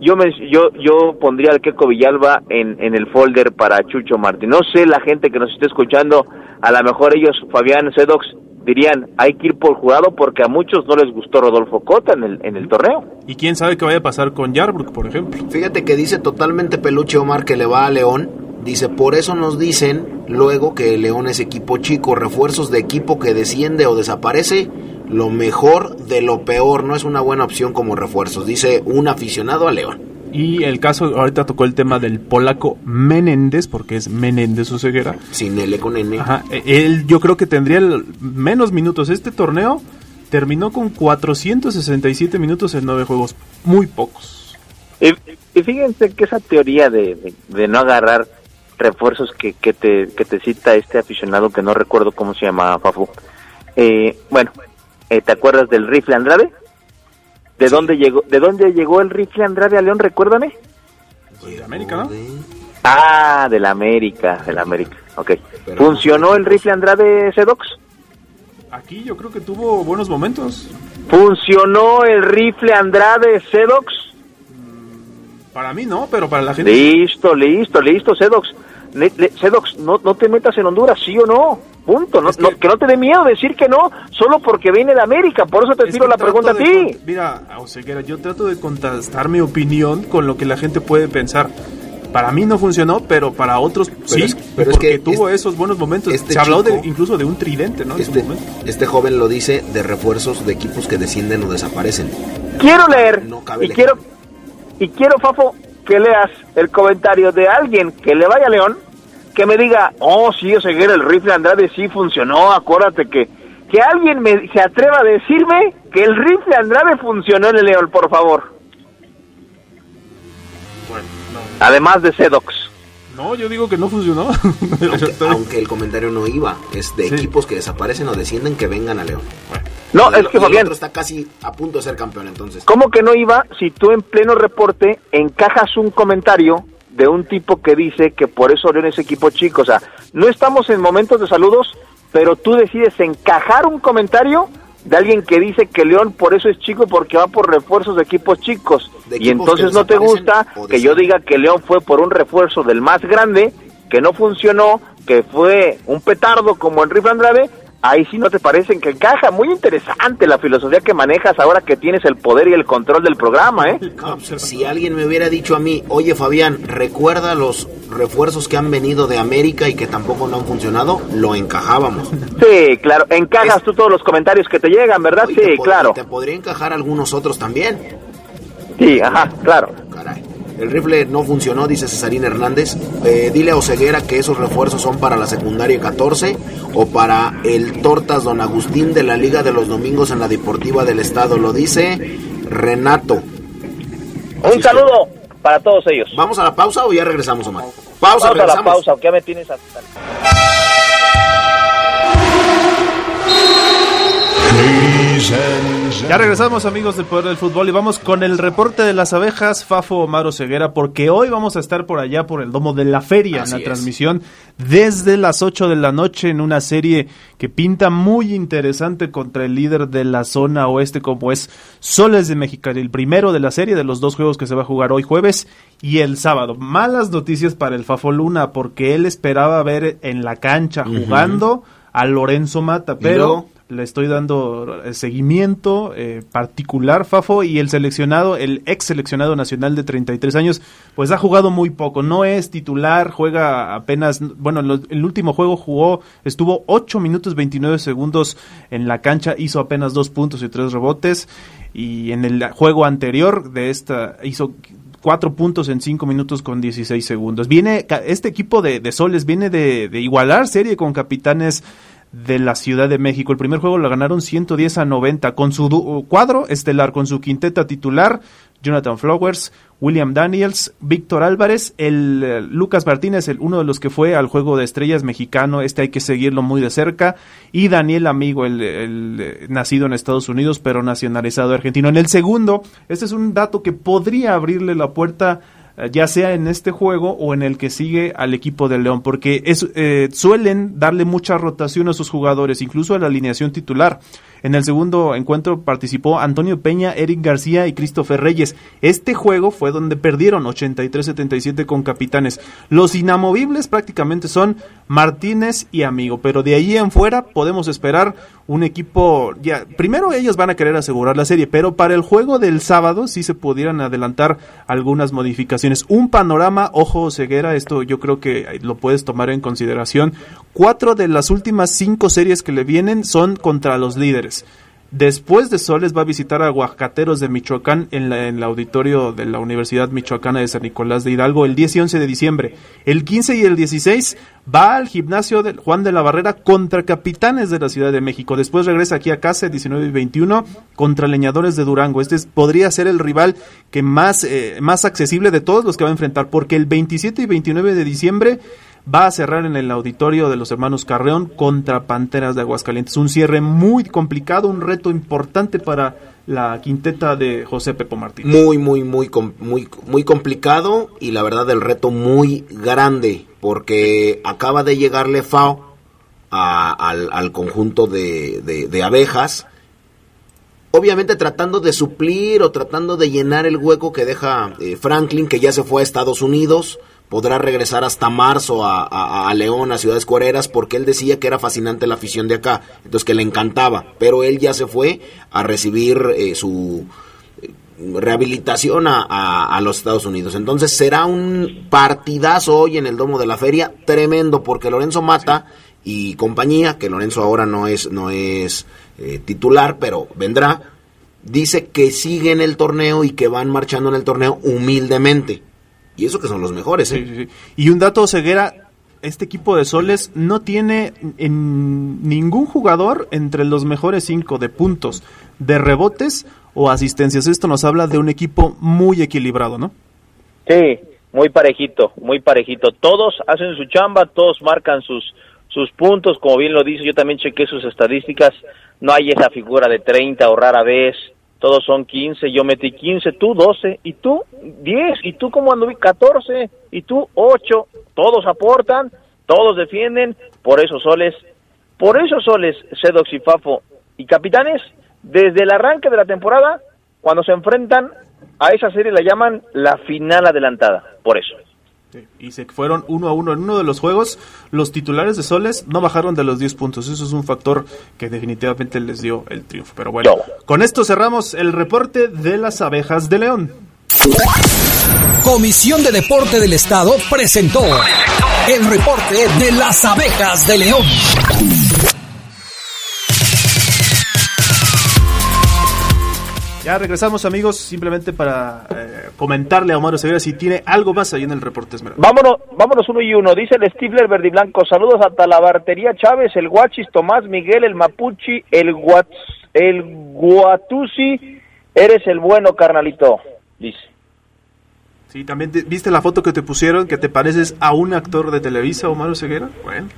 S3: yo me, yo yo pondría al Queco Villalba en, en el folder para Chucho Martín. No sé la gente que nos esté escuchando, a lo mejor ellos, Fabián Sedox, dirían, hay que ir por jurado porque a muchos no les gustó Rodolfo Cota en el, en el torneo.
S2: Y quién sabe qué vaya a pasar con Yarbrook, por ejemplo.
S1: Fíjate que dice totalmente peluche Omar que le va a León. Dice, por eso nos dicen luego que León es equipo chico, refuerzos de equipo que desciende o desaparece lo mejor de lo peor, no es una buena opción como refuerzos, dice un aficionado a León.
S2: Y el caso, ahorita tocó el tema del polaco Menéndez, porque es Menéndez su ceguera.
S1: Sin L con N.
S2: Ajá, él yo creo que tendría menos minutos. Este torneo terminó con 467 minutos en nueve juegos, muy pocos.
S3: Y, fíjense que esa teoría de, no agarrar refuerzos que, que, te, que te cita este aficionado que no recuerdo cómo se llama, Fafu. Eh, bueno, eh, ¿te acuerdas del rifle Andrade? ¿De dónde llegó de dónde llegó el rifle Andrade a León? Recuérdame.
S2: de América, ¿no?
S3: Ah, de la América, de la América. Ok. ¿Funcionó el rifle Andrade Sedox?
S2: Aquí yo creo que tuvo buenos momentos.
S3: ¿Funcionó el rifle Andrade Sedox?
S2: Mm, para mí no, pero para la gente.
S3: Listo, listo, listo, Sedox. Sedox, no, no te metas en Honduras, ¿sí o no? Punto. No, que, no te dé miedo decir que no, solo porque viene de América. Por eso te tiro la pregunta a ti.
S2: Mira, Oseguera, yo trato de contestar mi opinión con lo que la gente puede pensar. Para mí no funcionó, pero para otros sí, pero porque es que tuvo esos buenos momentos. Este Se habló de, incluso de un tridente, ¿no?
S1: Este, este, joven lo dice de refuerzos de equipos que descienden o desaparecen.
S3: Quiero leer y quiero y quiero Fafo que leas el comentario de alguien que le vaya a León, que me diga, oh, sí, Oseguera, el rifle Andrade sí funcionó, acuérdate que, que alguien me, se atreva a decirme que el rifle Andrade funcionó en el León, por favor. Bueno, no. Además de Sedox.
S2: No, yo digo que no funcionó.
S1: aunque, [LAUGHS] el comentario no iba, es de equipos que desaparecen o descienden que vengan a León.
S3: No, es que Fabián.
S1: está casi a punto de ser campeón entonces.
S3: ¿Cómo que no iba si tú en pleno reporte encajas un comentario de un tipo que dice que por eso León es equipo chico? O sea, no estamos en momentos de saludos, pero tú decides encajar un comentario de alguien que dice que León por eso es chico porque va por refuerzos de equipos chicos. y entonces no te gusta que yo diga que León fue por un refuerzo del más grande, que no funcionó, que fue un petardo como Enrique Andrade, ahí sí no te parecen que encaja. Muy interesante la filosofía que manejas ahora que tienes el poder y el control del programa, ¿eh?
S1: si alguien me hubiera dicho a mí, oye Fabián, recuerda los refuerzos que han venido de América y que tampoco no han funcionado, lo encajábamos.
S3: Sí, claro, encajas tú todos los comentarios que te llegan, ¿verdad? sí, claro.
S1: Te podría encajar algunos otros también.
S3: Sí, ajá, claro.
S1: Caray. El rifle no funcionó, dice Cesarín Hernández. Eh, dile a Oseguera que esos refuerzos son para la secundaria 14 o para el Tortas Don Agustín de la Liga de los Domingos en la Deportiva del Estado. Lo dice Renato.
S3: Un saludo para todos ellos.
S1: ¿Vamos a la pausa o ya regresamos, Omar?
S3: Pausa, Vamos a la pausa, ¿qué me tienes a...
S2: Ya regresamos amigos del Poder del Fútbol y vamos con el reporte de las abejas Fafo Omaro Ceguera porque hoy vamos a estar por allá por el Domo de la Feria en la transmisión desde las 8 de la noche en una serie que pinta muy interesante contra el líder de la zona oeste como es Soles de Mexicali, el primero de la serie de los dos juegos que se va a jugar hoy jueves y el sábado. Malas noticias para el Fafo Luna porque él esperaba ver en la cancha jugando a Lorenzo Mata, pero le estoy dando eh, seguimiento eh, particular, Fafo, y el seleccionado, el ex seleccionado nacional de 33 años, pues ha jugado muy poco, no es titular, juega apenas, bueno, el último juego jugó, estuvo 8 minutos 29 segundos en la cancha, hizo apenas 2 puntos y 3 rebotes, y en el juego anterior de esta hizo cuatro puntos en cinco minutos con 16 segundos. Viene, este equipo de, de Soles viene de, de, igualar serie con capitanes de la Ciudad de México. El primer juego lo ganaron 110 a 90 con su cuadro estelar, con su quinteta titular, Jonathan Flowers, William Daniels, Víctor Álvarez, el eh, Lucas Martínez, el, uno de los que fue al juego de estrellas mexicano, este hay que seguirlo muy de cerca, y Daniel Amigo, el, eh, nacido en Estados Unidos pero nacionalizado argentino. En el segundo, este es un dato que podría abrirle la puerta ya sea en este juego o en el que sigue al equipo de León, porque es, eh, suelen darle mucha rotación a sus jugadores, incluso a la alineación titular. En el segundo encuentro participó Antonio Peña, Eric García y Christopher Reyes. Este juego fue donde perdieron 83-77 con capitanes. Los inamovibles prácticamente son Martínez y Amigo, pero de ahí en fuera podemos esperar un equipo ya primero ellos van a querer asegurar la serie, pero para el juego del sábado sí se pudieran adelantar algunas modificaciones. Un panorama, ojo ceguera, esto yo creo que lo puedes tomar en consideración. Cuatro de las últimas cinco series que le vienen son contra los líderes. Después de Soles va a visitar a Huacateros de Michoacán en, el auditorio de la Universidad Michoacana de San Nicolás de Hidalgo el 10 y 11 de diciembre. El 15 y el 16 va al gimnasio de Juan de la Barrera contra Capitanes de la Ciudad de México. Después regresa aquí a casa el 19 y 21 contra Leñadores de Durango. Este podría ser el rival que más, eh, más accesible de todos los que va a enfrentar porque el 27 y 29 de diciembre va a cerrar en el auditorio de los hermanos Carreón contra Panteras de Aguascalientes. Un cierre muy complicado, un reto importante para la quinteta de José Pepo Martínez.
S1: Muy, muy, muy, muy, muy complicado y la verdad el reto muy grande porque acaba de llegarle FAO al, conjunto de, abejas. Obviamente tratando de suplir o tratando de llenar el hueco que deja eh, Franklin, que ya se fue a Estados Unidos podrá regresar hasta marzo a, León, a Ciudades Coreras, porque él decía que era fascinante la afición de acá, entonces que le encantaba, pero él ya se fue a recibir eh, su eh, rehabilitación a, los Estados Unidos. Entonces será un partidazo hoy en el Domo de la Feria, tremendo, porque Lorenzo Mata y compañía, que Lorenzo ahora no es, no es eh, titular, pero vendrá, dice que siguen el torneo y que van marchando en el torneo humildemente y eso que son los mejores, ¿eh?
S2: Y un dato ceguera, este equipo de Soles no tiene en ningún jugador entre los mejores cinco de puntos, de rebotes o asistencias. Esto nos habla de un equipo muy equilibrado, ¿no?
S3: Sí, muy parejito, muy parejito. Todos hacen su chamba, todos marcan sus sus puntos, como bien lo dice, yo también chequé sus estadísticas, no hay esa figura de 30 o rara vez, todos son 15, yo metí 15, tú 12, y tú 10, y tú como anduve 14, y tú 8, todos aportan, todos defienden, por eso Soles, por eso Soles, Sedox y Fafo, y capitanes desde el arranque de la temporada, cuando se enfrentan a esa serie la llaman la final adelantada, por eso.
S2: Y se fueron uno a uno en uno de los juegos. Los titulares de Soles no bajaron de los 10 puntos. Eso es un factor que definitivamente les dio el triunfo. Pero bueno, con esto cerramos el reporte de las abejas de León.
S4: Comisión de Deporte del Estado presentó el reporte de las abejas de León.
S2: Ya regresamos amigos, simplemente para eh, comentarle a Omar Severa si tiene algo más ahí en el reporte Esmeralda.
S3: Vámonos, vámonos uno y uno, dice el Stifler Verde Blanco, saludos a Talabartería Chávez, el Guachis, Tomás, Miguel, el Mapuchi, el Guats, el Guatusi, eres el bueno carnalito, dice.
S2: Sí, también viste la foto que te pusieron que te pareces a un actor de Televisa, Omar Ceguera. Bueno.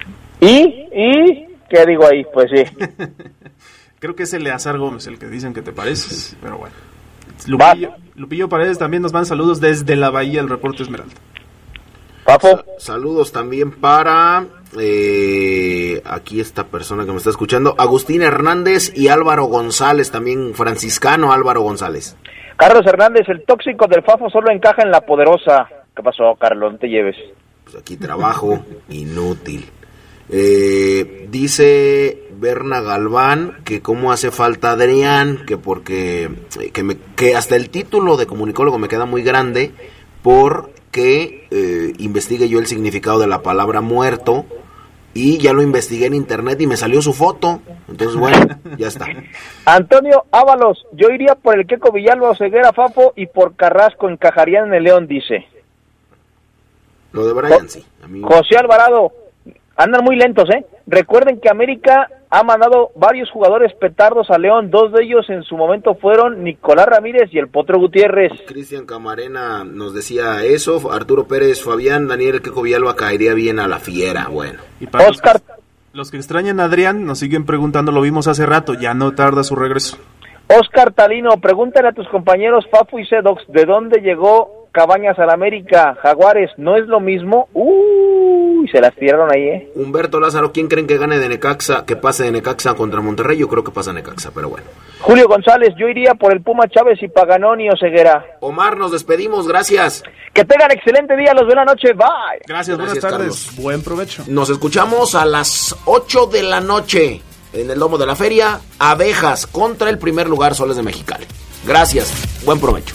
S3: ¿Y? ¿Y? ¿Qué digo ahí? Pues sí. [LAUGHS]
S2: Creo que es Eleazar Gómez el que dicen que te pareces, pero bueno. Lupillo, Lupillo Paredes también nos van saludos desde la Bahía, el reporte Esmeralda.
S1: Papo. saludos también para eh, aquí esta persona que me está escuchando, Agustín Hernández y Álvaro González, también franciscano Álvaro González.
S3: Carlos Hernández, el tóxico del Fafo solo encaja en la poderosa. ¿Qué pasó, Carlos? No te lleves.
S1: Pues aquí trabajo [LAUGHS] inútil. Eh, dice Berna Galván que cómo hace falta Adrián, que porque que, me, que hasta el título de comunicólogo me queda muy grande porque eh, investigue yo el significado de la palabra muerto y ya lo investigué en internet y me salió su foto. Entonces, bueno, ya está. [LAUGHS]
S3: Antonio Ábalos, yo iría por el Queco Villalba, Ceguera, Fafo y por Carrasco encajarían en el León, dice.
S1: Lo de Brian, sí.
S3: José Alvarado, andan muy lentos, ¿eh? Recuerden que América ha mandado varios jugadores petardos a León. Dos de ellos en su momento fueron Nicolás Ramírez y el Potro Gutiérrez.
S1: Cristian Camarena nos decía eso. Arturo Pérez, Fabián, Daniel Queco Villalba caería bien a la fiera. Bueno.
S2: Y para Oscar. Los que, extrañan a Adrián nos siguen preguntando, lo vimos hace rato, ya no tarda su regreso.
S3: Oscar Talino, pregúntale a tus compañeros Fafu y Sedox, ¿de dónde llegó Cabañas al América, Jaguares, ¿no es lo mismo? Uy, se las tiraron ahí, ¿eh?
S1: Humberto Lázaro, ¿quién creen que gane de Necaxa, que pase de Necaxa contra Monterrey? Yo creo que pasa Necaxa, pero bueno.
S3: Julio González, yo iría por el Puma Chávez y Paganoni o Ceguera.
S1: Omar, nos despedimos, gracias.
S3: Que tengan excelente día, los buena noche, bye.
S2: Gracias, buenas tardes, buen provecho.
S1: Nos escuchamos a las 8 de la noche en el lomo de la feria, abejas contra el primer lugar Soles de Mexicali. Gracias, buen provecho.